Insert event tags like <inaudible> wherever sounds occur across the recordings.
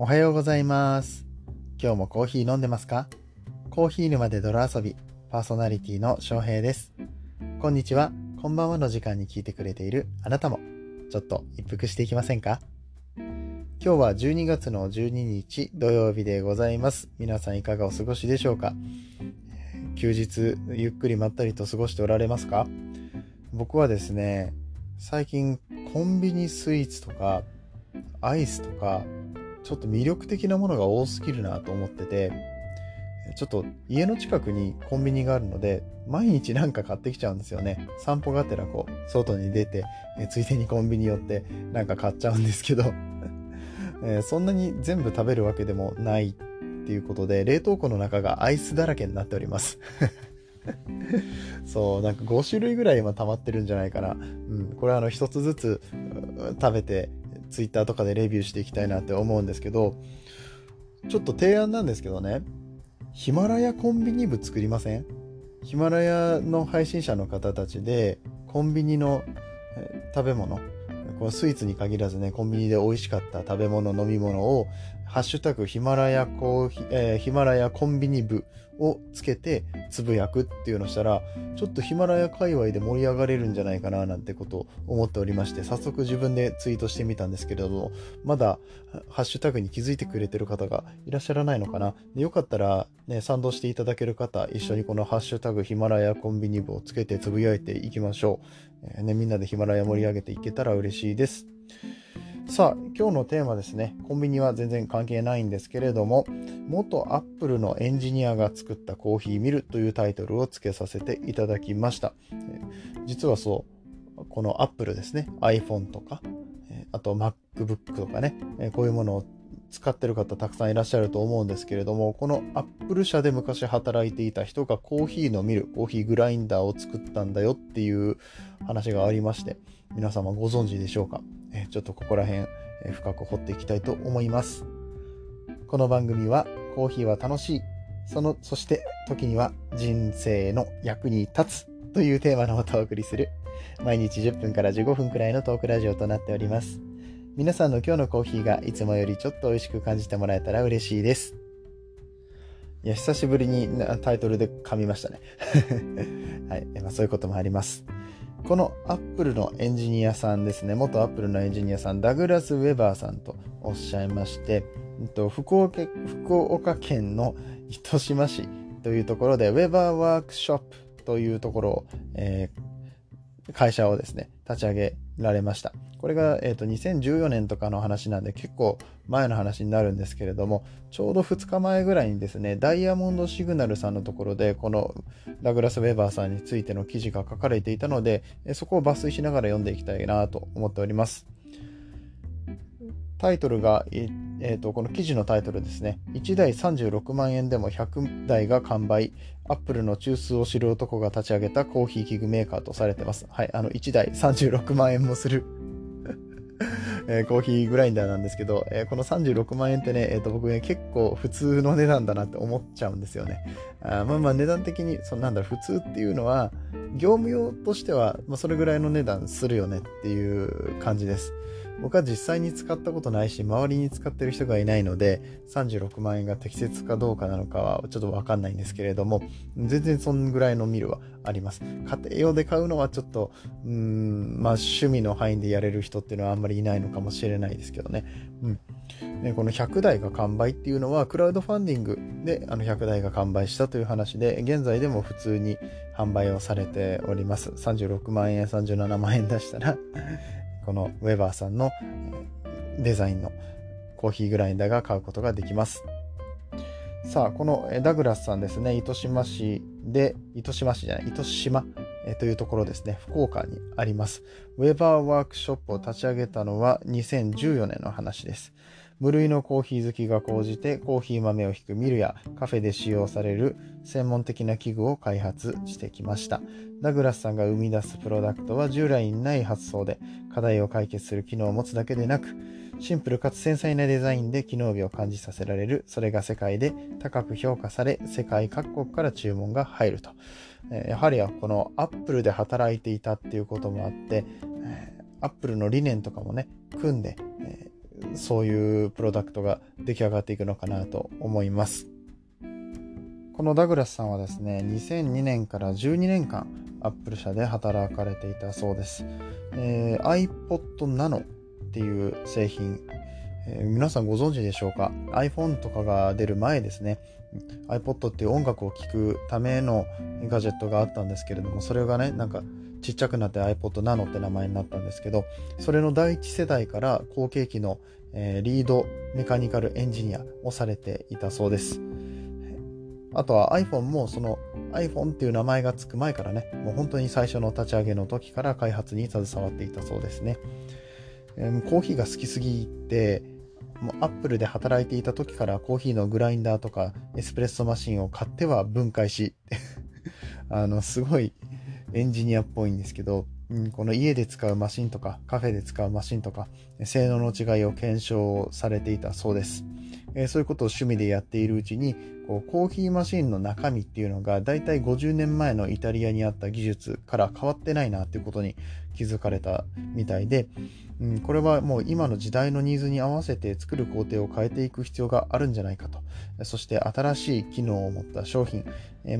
おはようございます。今日もコーヒー飲んでますか？コーヒー沼で泥遊び、パーソナリティの翔平です。こんにちは、こんばんはの時間に聞いてくれているあなたも、ちょっと一服していきませんか？今日は12月の12日土曜日でございます。皆さんいかがお過ごしでしょうか？休日ゆっくりまったりと過ごしておられますか？僕はですね、最近コンビニスイーツとかアイスとかちょっと魅力的なものが多すぎるなと思っててちょっと家の近くにコンビニがあるので毎日なんか買ってきちゃうんですよね散歩がてらこう外に出てえついでにコンビニ寄ってなんか買っちゃうんですけど <laughs> えそんなに全部食べるわけでもないっていうことで冷凍庫の中がアイスだらけになっております <laughs> そう、なんか5種類ぐらい今溜まってるんじゃないかな。うん、これはあの一つずつ食べて、ツイッターとかでレビューしていきたいなって思うんですけど、ちょっと提案なんですけどね、ヒマラヤコンビニ部作りません？ヒマラヤの配信者の方たちで、コンビニの食べ物、このスイーツに限らずね、コンビニで美味しかった食べ物、飲み物を、ハッシュタグヒマラヤコーヒ、えー、ヒマラヤコンビニ部をつけてつぶやくっていうのをしたら、ちょっとヒマラヤ界隈で盛り上がれるんじゃないかななんてことを思っておりまして、早速自分でツイートしてみたんですけれども、まだハッシュタグに気づいてくれてる方がいらっしゃらないのかな？でよかったらね、賛同していただける方、一緒にこのハッシュタグヒマラヤコンビニ部をつけてつぶやいていきましょう。えー、ね、みんなでヒマラヤ盛り上げていけたら嬉しいです。さあ、今日のテーマですね。コンビニは全然関係ないんですけれども、元アップルのエンジニアが作ったコーヒーミルというタイトルを付けさせていただきました。実はそう、このアップルですね。iPhone とか、あと MacBook とかね、こういうものを使ってる方たくさんいらっしゃると思うんですけれども、このアップル社で昔働いていた人がコーヒーのミル、コーヒーグラインダーを作ったんだよっていう話がありまして、皆様ご存知でしょうか？えちょっとここら辺え深く掘っていきたいと思います。この番組はコーヒーは楽しい、その、そして時には人生の役に立つというテーマのもとお送りする毎日10分から15分くらいのトークラジオとなっております。皆さんの今日のコーヒーがいつもよりちょっと美味しく感じてもらえたら嬉しいです。いや、久しぶりにタイトルで噛みましたね。<laughs> はい、まあ、そういうこともあります。このアップルのエンジニアさんですね、元アップルのエンジニアさん、ダグラス・ウェバーさんとおっしゃいまして、福岡福岡県の糸島市というところで、ウェバーワークショップというところを、えー、会社をですね、立ち上げられました。これが、えーと、2014年とかの話なんで結構前の話になるんですけれども、ちょうど2日前ぐらいにですね、ダイヤモンドシグナルさんのところで、このダグラス・ウェバーさんについての記事が書かれていたので、そこを抜粋しながら読んでいきたいなと思っております。タイトルが、えーと、この記事のタイトルですね。1台36万円でも100台が完売。アップルの中枢を知る男が立ち上げたコーヒー器具メーカーとされてます。はい、あの1台36万円もする <laughs> えー、コーヒーグラインダーなんですけど、えー、この36万円ってね、えー、と僕ね、結構普通の値段だなって思っちゃうんですよね。あまあまあ値段的に、そのなんだろ、普通っていうのは、業務用としては、まあ、それぐらいの値段するよねっていう感じです。僕は実際に使ったことないし、周りに使ってる人がいないので、36万円が適切かどうかなのかはちょっとわかんないんですけれども、全然そんぐらいのミルはあります。家庭用で買うのはちょっと、うん、まあ趣味の範囲でやれる人っていうのはあんまりいないのかもしれないですけどね。うん。この100台が完売っていうのは、クラウドファンディングであの100台が完売したという話で、現在でも普通に販売をされております。36万円、37万円出したら <laughs> このウェバーさんのデザインのコーヒーグラインダーが買うことができます。さあ、このダグラスさんですね、糸島市で、糸島市じゃない、糸島えというところですね、福岡にあります。ウェバーワークショップを立ち上げたのは2014年の話です。無類のコーヒー好きが高じてコーヒー豆を引くミルやカフェで使用される専門的な器具を開発してきました。ダグラスさんが生み出すプロダクトは従来にない発想で課題を解決する機能を持つだけでなくシンプルかつ繊細なデザインで機能美を感じさせられるそれが世界で高く評価され世界各国から注文が入るとえ。やはりこのアップルで働いていたっていうこともあってえ、アップルの理念とかもね組んでえそういうプロダクトが出来上がっていくのかなと思います。このダグラスさんはですね、2002年から12年間、アップル社で働かれていたそうです。えー、iPod Nano っていう製品、えー、皆さんご存知でしょうか ?iPhone とかが出る前ですね。iPod っていう音楽を聴くためのガジェットがあったんですけれども、それがね、なんかちっちゃくなって iPod Nano って名前になったんですけど、それの第一世代から後継機の、えー、リードメカニカルエンジニアをされていたそうです。あとは iPhone もその iPhone っていう名前がつく前からね、もう本当に最初の立ち上げの時から開発に携わっていたそうですね。コーヒーが好きすぎて、もうアップルで働いていた時からコーヒーのグラインダーとかエスプレッソマシンを買っては分解し <laughs> あの、すごいエンジニアっぽいんですけど、この家で使うマシンとかカフェで使うマシンとか性能の違いを検証されていたそうです。そういうことを趣味でやっているうちにコーヒーマシンの中身っていうのがだいたい50年前のイタリアにあった技術から変わってないなっていうことに気づかれたみたいで、うん、これはもう今の時代のニーズに合わせて作る工程を変えていく必要があるんじゃないかとそして新しい機能を持った商品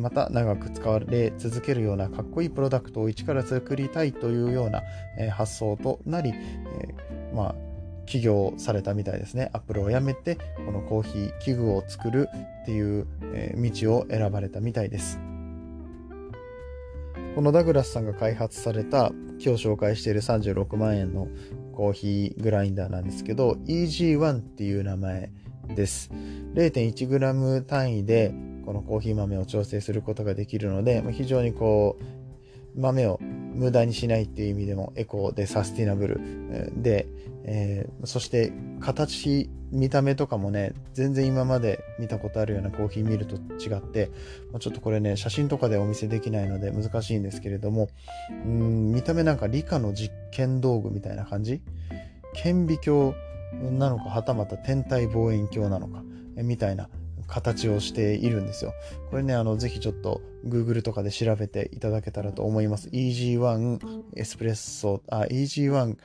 また長く使われ続けるようなかっこいいプロダクトを一から作りたいというような発想となり、えまあ起業されたみたいですね。アップルを辞めて、このコーヒー器具を作るっていう道を選ばれたみたいです。このダグラスさんが開発された今日紹介している36万円のコーヒーグラインダーなんですけど EG1 っていう名前です。0.1g 単位でこのコーヒー豆を調整することができるので非常にこう豆を無駄にしないっていう意味でもエコーでサスティナブルで、えー、そして形見た目とかもね全然今まで見たことあるようなコーヒー見ると違ってちょっとこれね写真とかでお見せできないので難しいんですけれどもうん見た目なんか理科の実験道具みたいな感じ？顕微鏡なのかはたまた天体望遠鏡なのかみたいな。形をしているんですよ。これね、あの、ぜひちょっと Google とかで調べていただけたらと思います。EG1 エスプレッソ、あ、EG1、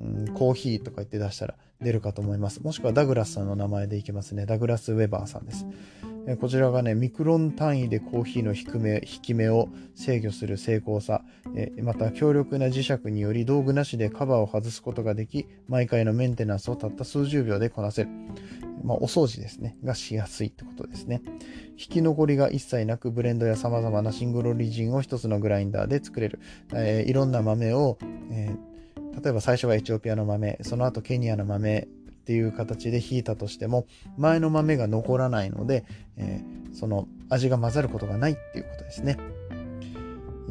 うん、コーヒーとか言って出したら出るかと思います。もしくはダグラスさんの名前でいけますね。ダグラス・ウェバーさんです。こちらがね、ミクロン単位でコーヒーの低め、引き目を制御する精巧さ、えまた強力な磁石により道具なしでカバーを外すことができ、毎回のメンテナンスをたった数十秒でこなせる。まあ、お掃除ですね。がしやすいってことですね。引き残りが一切なく、ブレンドや様々なシングルオリジンを一つのグラインダーで作れる。えー、いろんな豆を、えー、例えば最初はエチオピアの豆、その後ケニアの豆っていう形で引いたとしても、前の豆が残らないので、えー、その味が混ざることがないっていうことですね。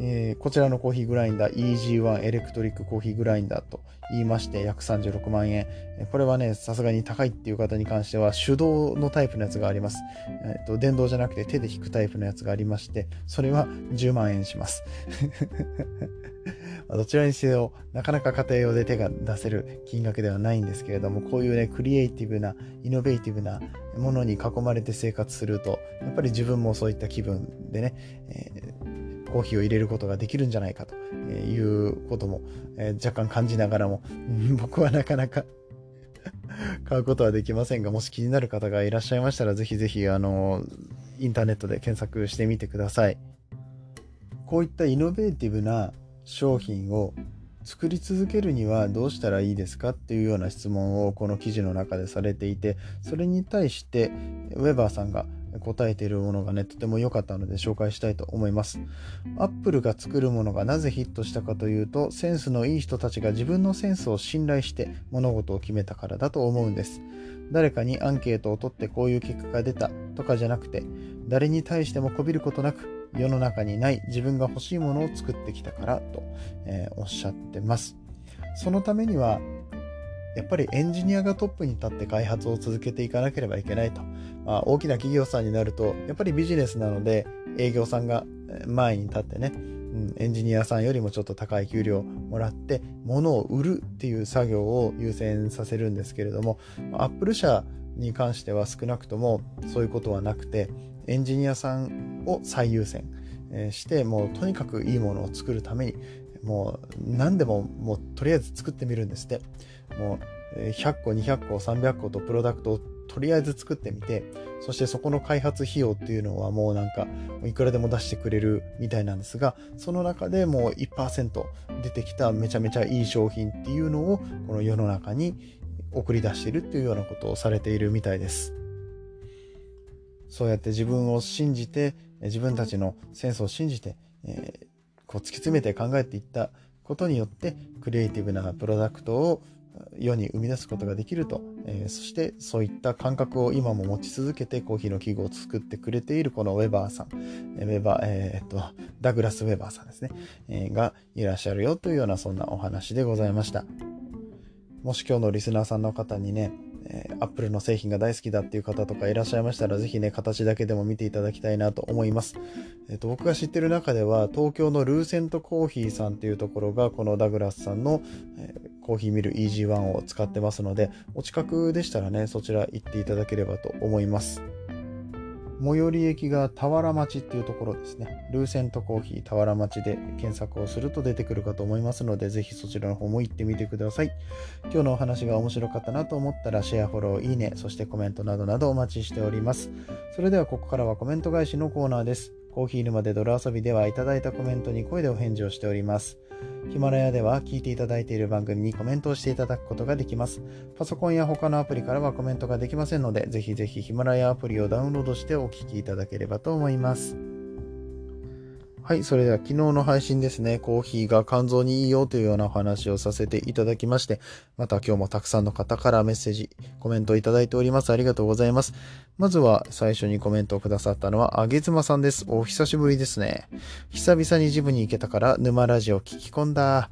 えー、こちらのコーヒーグラインダー EG1 エレクトリックコーヒーグラインダーと言いまして約36万円。これはね、さすがに高いっていう方に関しては手動のタイプのやつがあります。えーと、電動じゃなくて手で引くタイプのやつがありまして、それは10万円します。<laughs> どちらにせよ、なかなか家庭用で手が出せる金額ではないんですけれども、こういうね、クリエイティブな、イノベーティブなものに囲まれて生活すると、やっぱり自分もそういった気分でね、えーコーヒーを入れることができるんじゃないかということも、え若干感じながらも、僕はなかなか <laughs> 買うことはできませんが、もし気になる方がいらっしゃいましたら、ぜひぜひ、あの、インターネットで検索してみてください。こういったイノベーティブな商品を作り続けるにはどうしたらいいですかっていうような質問をこの記事の中でされていて、それに対してウェバーさんが答えているものがね、とても良かったので紹介したいと思います。アップルが作るものがなぜヒットしたかというと、センスのいい人たちが自分のセンスを信頼して物事を決めたからだと思うんです。誰かにアンケートを取ってこういう結果が出たとかじゃなくて、誰に対してもこびることなく、世の中にない自分が欲しいものを作ってきたからと、えー、おっしゃってます。そのためにはやっぱりエンジニアがトップに立って開発を続けていかなければいけないと。まあ、大きな企業さんになると、やっぱりビジネスなので営業さんが前に立ってね、うん、エンジニアさんよりもちょっと高い給料をもらって、物を売るっていう作業を優先させるんですけれども、アップル社に関しては少なくともそういうことはなくて、エンジニアさんを最優先して、もうとにかくいいものを作るために、もう何でももうとりあえず作ってみるんですって。もう100個、200個、300個とプロダクトをとりあえず作ってみて、そしてそこの開発費用っていうのはもうなんか、いくらでも出してくれるみたいなんですが、その中でもう1%出てきためちゃめちゃいい商品っていうのを、この世の中に送り出しているっていうようなことをされているみたいです。そうやって自分を信じて、自分たちのセンスを信じて、えー、こう突き詰めて考えていったことによって、クリエイティブなプロダクトを世に生み出すことができると、えー、そしてそういった感覚を今も持ち続けてコーヒーの器具を作ってくれているこのウェバーさん、ウェバー、えー、っと、ダグラス・ウェバーさんですね、えー、がいらっしゃるよというようなそんなお話でございました。もし今日のリスナーさんの方にね、えー、Apple の製品が大好きだっていう方とかいらっしゃいましたら、ぜひね、形だけでも見ていただきたいなと思います。えっ、ー、と、僕が知ってる中では、東京のルーセントコーヒーさんっていうところが、このダグラスさんの、えー、コーヒーミル EG1 を使ってますので、お近くでしたらね、そちら行っていただければと思います。最寄り駅が田原町っていうところですね。ルーセントコーヒー田原町で検索をすると出てくるかと思いますので、ぜひそちらの方も行ってみてください。今日のお話が面白かったなと思ったら、シェア、フォロー、いいね、そしてコメントなどなどお待ちしております。それではここからはコメント返しのコーナーです。コーヒー沼で泥遊びではいただいたコメントに声でお返事をしております。ヒマラヤでは聞いていただいている番組にコメントをしていただくことができます。パソコンや他のアプリからはコメントができませんので、ぜひぜひヒマラヤアプリをダウンロードしてお聞きいただければと思います。はい、それでは昨日の配信ですね、コーヒーが肝臓にいいよというようなお話をさせていただきまして、また今日もたくさんの方からメッセージ、コメントをいただいております。ありがとうございます。まずは最初にコメントをくださったのは、あげずまさんです。お久しぶりですね。久々にジムに行けたから沼ラジオ聞き込んだ。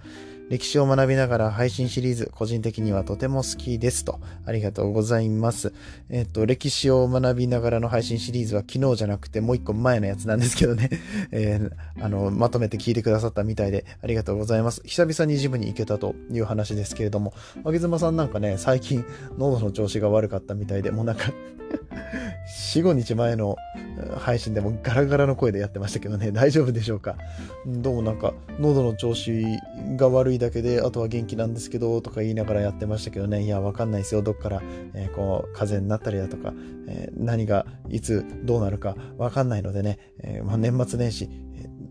歴史を学びながら配信シリーズ、個人的にはとても好きですと。ありがとうございます。えっと、歴史を学びながらの配信シリーズは昨日じゃなくてもう一個前のやつなんですけどね。<laughs> えー、あの、まとめて聞いてくださったみたいでありがとうございます。久々にジムに行けたという話ですけれども、あげずまさんなんかね、最近喉の調子が悪かったみたいで、もうなんか4、5日前の配信でもガラガラの声でやってましたけどね、<laughs> 大丈夫でしょうか？どうもなんか、喉の調子が悪いだけで、あとは元気なんですけど、とか言いながらやってましたけどね、いや、わかんないですよ。どっから、えー、こう、風邪になったりだとか、えー、何がいつどうなるかわかんないのでね、えー、まあ、年末年始、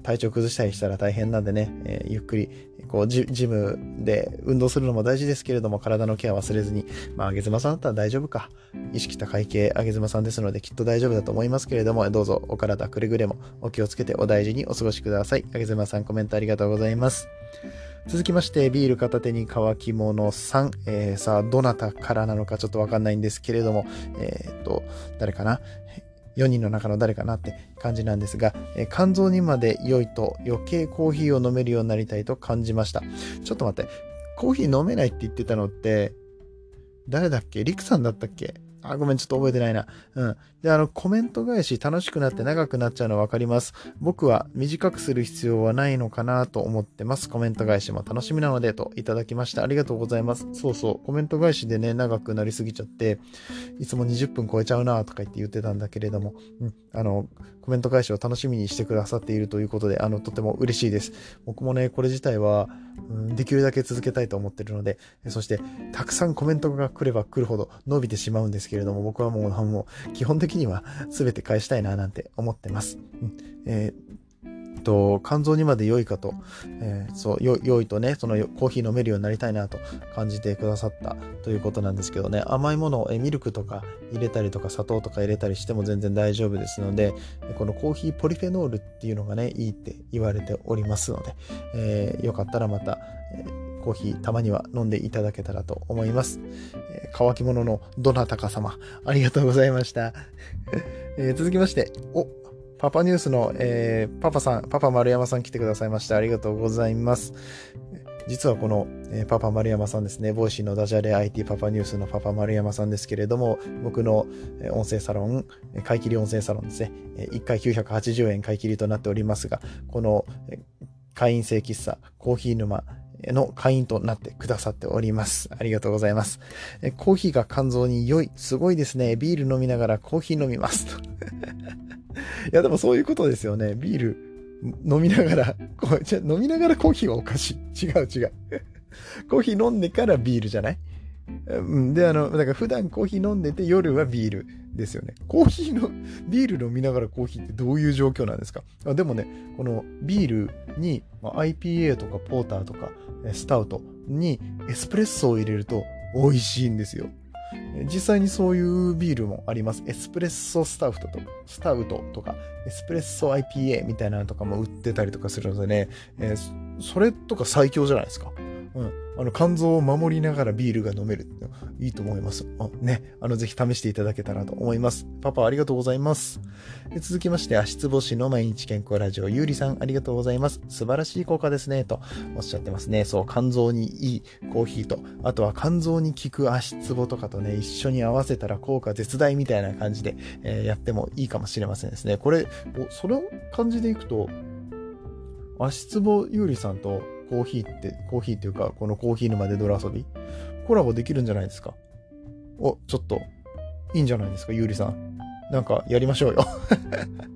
体調崩したりしたら大変なんでね、えー、ゆっくり、こうジ、ジムで運動するのも大事ですけれども、体のケア忘れずに、まあ、あげずまさんだったら大丈夫か。意識高い系あげずまさんですので、きっと大丈夫だと思いますけれども、どうぞお体くれぐれもお気をつけてお大事にお過ごしください。あげずまさんコメントありがとうございます。続きまして、ビール片手に乾き物さん。えー、さあ、どなたからなのかちょっとわかんないんですけれども、えー、っと、誰かな？4人の中の誰かなって感じなんですが、え肝臓にまで良いと余計コーヒーを飲めるようになりたいと感じました。ちょっと待って、コーヒー飲めないって言ってたのって、誰だっけ？リクさんだったっけ？あ、ごめん、ちょっと覚えてないな。うん。で、あの、コメント返し楽しくなって長くなっちゃうの分かります。僕は短くする必要はないのかなと思ってます。コメント返しも楽しみなので、といただきました。ありがとうございます。そうそう。コメント返しでね、長くなりすぎちゃって、いつも20分超えちゃうなとか言って言ってたんだけれども、うん。あの、コメント返しを楽しみにしてくださっているということで、あの、とても嬉しいです。僕もね、これ自体は、うん、できるだけ続けたいと思ってるので、そして、たくさんコメントが来れば来るほど伸びてしまうんですけどけれども、僕はもう、もう基本的には全て返したいな、なんて思ってます。うんえーと、肝臓にまで良いかと、えー、そう、良いとね、そのコーヒー飲めるようになりたいなと感じてくださったということなんですけどね、甘いものを、えミルクとか入れたりとか砂糖とか入れたりしても全然大丈夫ですので、このコーヒーポリフェノールっていうのがね、いいって言われておりますので、えー、よかったらまた、えー、コーヒーたまには飲んでいただけたらと思います。えー、乾き物のどなたか様、ありがとうございました。<laughs> えー、続きまして、お、パパニュースの、えー、パパさん、パパ丸山さん来てくださいましてありがとうございます。実はこの、えー、パパ丸山さんですね、 Voicy のダジャレ IT パパニュースのパパ丸山さんですけれども、僕の音声サロン、買い切り音声サロンですね、1回980円買い切りとなっておりますが、この会員制喫茶、コーヒー沼、の会員となってくださっております。ありがとうございます。えコーヒーが肝臓に良い。すごいですね。ビール飲みながらコーヒー飲みます。<laughs> いや、でもそういうことですよね。ビール飲みながら、こうじゃ飲みながらコーヒーはおかしい。違う違う。<laughs> コーヒー飲んでからビールじゃない？で、あの、だから普段コーヒー飲んでて夜はビールですよね。コーヒーの、<laughs> ビール飲みながらコーヒーってどういう状況なんですか？あでもね、このビールに、ま、IPA とかポーターとかスタウトにエスプレッソを入れると美味しいんですよ。実際にそういうビールもあります。エスプレッソスタウトとスタウトとか、エスプレッソ IPA みたいなのとかも売ってたりとかするのでね、えー、それとか最強じゃないですか。うん。あの、肝臓を守りながらビールが飲めるって。いいと思います。あね。あの、ぜひ試していただけたらと思います。パパ、ありがとうございます。続きまして、足つぼしの毎日健康ラジオ、ゆうりさん、ありがとうございます。素晴らしい効果ですね。とおっしゃってますね。そう、肝臓にいいコーヒーと、あとは肝臓に効く足つぼとかとね、一緒に合わせたら効果絶大みたいな感じで、えー、やってもいいかもしれませんですね。これ、おその感じでいくと、足つぼゆうりさんとコーヒーって、コーヒーっていうか、このコーヒー沼で泥遊び、コラボできるんじゃないですか？お、ちょっと、いいんじゃないですか、ゆうりさん。なんか、やりましょうよ。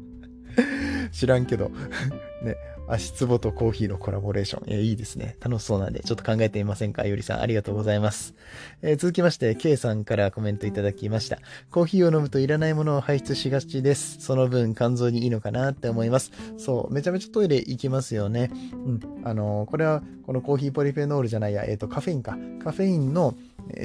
<laughs> 知らんけど。<laughs> ね、足つぼとコーヒーのコラボレーション。えいいですね。楽しそうなんで、ちょっと考えてみませんか？ゆりさん、ありがとうございます。えー、続きまして、K さんからコメントいただきました。コーヒーを飲むといらないものを排出しがちです。その分、肝臓にいいのかなって思います。そう、めちゃめちゃトイレ行きますよね。うん。あのー、これは、このコーヒーポリフェノールじゃないや、えっ、ー、と、カフェインか。カフェインの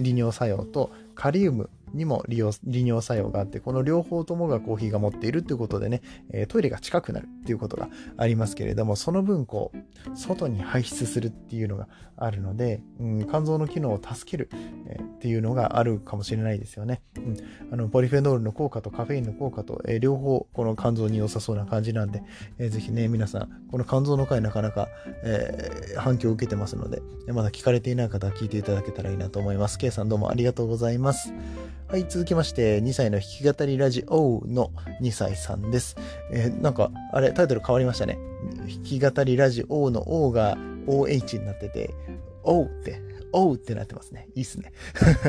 利尿作用と、カリウムにも利用利尿作用があって、この両方ともがコーヒーが持っているっていうことでね、えトイレが近くなるっていうことがありますけれども、その分こう、外に排出するっていうのがあるので、うん、肝臓の機能を助ける、えー、っていうのがあるかもしれないですよね。うん、あのポリフェノールの効果とカフェインの効果と、えー、両方この肝臓に良さそうな感じなんで、えー、ぜひね、皆さん、この肝臓の回なかなか、えー、反響を受けてますので、まだ聞かれていない方は聞いていただけたらいいなと思います。K さんどうもありがとうございます。はい、続きまして、2歳の弾き語りラジオの2歳さんです。えー、なんか、あれ、タイトル変わりましたね。弾き語りラジオの O が OH になってて、O って、O ってなってますね。いいっすね。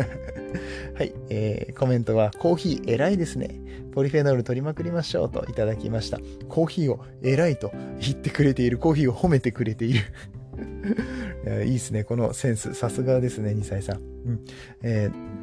<laughs> はい、えー、コメントは、コーヒー偉いですね。ポリフェノール取りまくりましょうといただきました。コーヒーを偉いと言ってくれている、コーヒーを褒めてくれている。<laughs> いいいっすね。このセンス。さすがですね、2歳さん。うんえー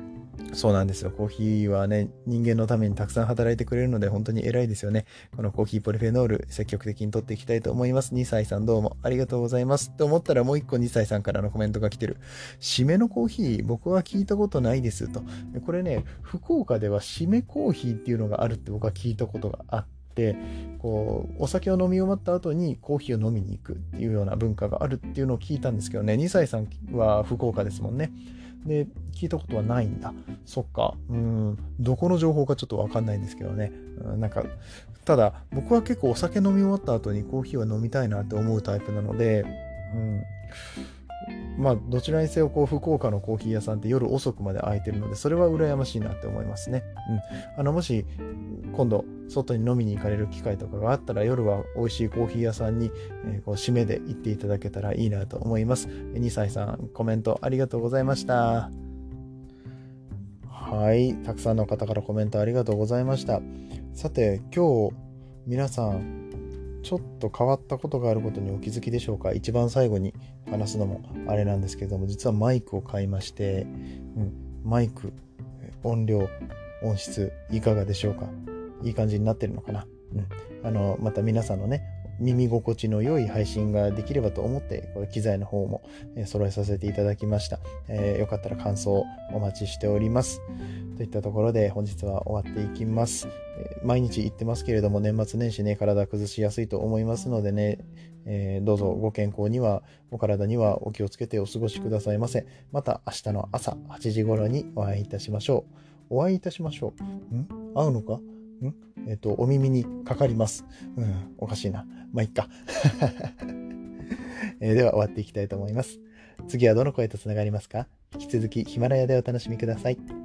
そうなんですよ。コーヒーはね、人間のためにたくさん働いてくれるので、本当に偉いですよね。このコーヒーポリフェノール、積極的に取っていきたいと思います。2歳さんどうもありがとうございます。と思ったらもう一個2歳さんからのコメントが来てる。締めのコーヒー、僕は聞いたことないですと。これね、福岡では締めコーヒーっていうのがあるって僕は聞いたことがあって、こうお酒を飲み終わった後にコーヒーを飲みに行くっていうような文化があるっていうのを聞いたんですけどね2歳さんは福岡ですもんねで、聞いたことはないんだ。そっか。うん、どこの情報かちょっとわかんないんですけどね。うん、なんか、ただ、僕は結構お酒飲み終わった後にコーヒーは飲みたいなって思うタイプなので、うん、まあ、どちらにせよ、こう、福岡のコーヒー屋さんって夜遅くまで開いてるので、それは羨ましいなって思いますね。うん。あの、もし、今度、外に飲みに行かれる機会とかがあったら、夜は美味しいコーヒー屋さんに、え、こう、締めで行っていただけたらいいなと思います。2歳さん、コメントありがとうございました。はい。たくさんの方からコメントありがとうございました。さて、今日、皆さん、ちょっと変わったことがあることにお気づきでしょうか？一番最後に話すのもあれなんですけれども実はマイクを買いまして、うん、マイク音量音質いかがでしょうか？いい感じになってるのかな、うん、あのまた皆さんのね耳心地の良い配信ができればと思って、これ機材の方も、揃えさせていただきました。えー、よかったら感想お待ちしております。といったところで本日は終わっていきます。え、毎日言ってますけれども年末年始ね、体崩しやすいと思いますのでね、えー、どうぞご健康には、お体にはお気をつけてお過ごしくださいませ。また明日の朝8時頃にお会いいたしましょう。お会いいたしましょう。ん？会うのか？ん？えっ、ー、と、お耳にかかります。うん、おかしいな。まあ、いっか。<laughs> え、では終わっていきたいと思います。次はどの声とつながりますか？引き続きヒマラヤでお楽しみください。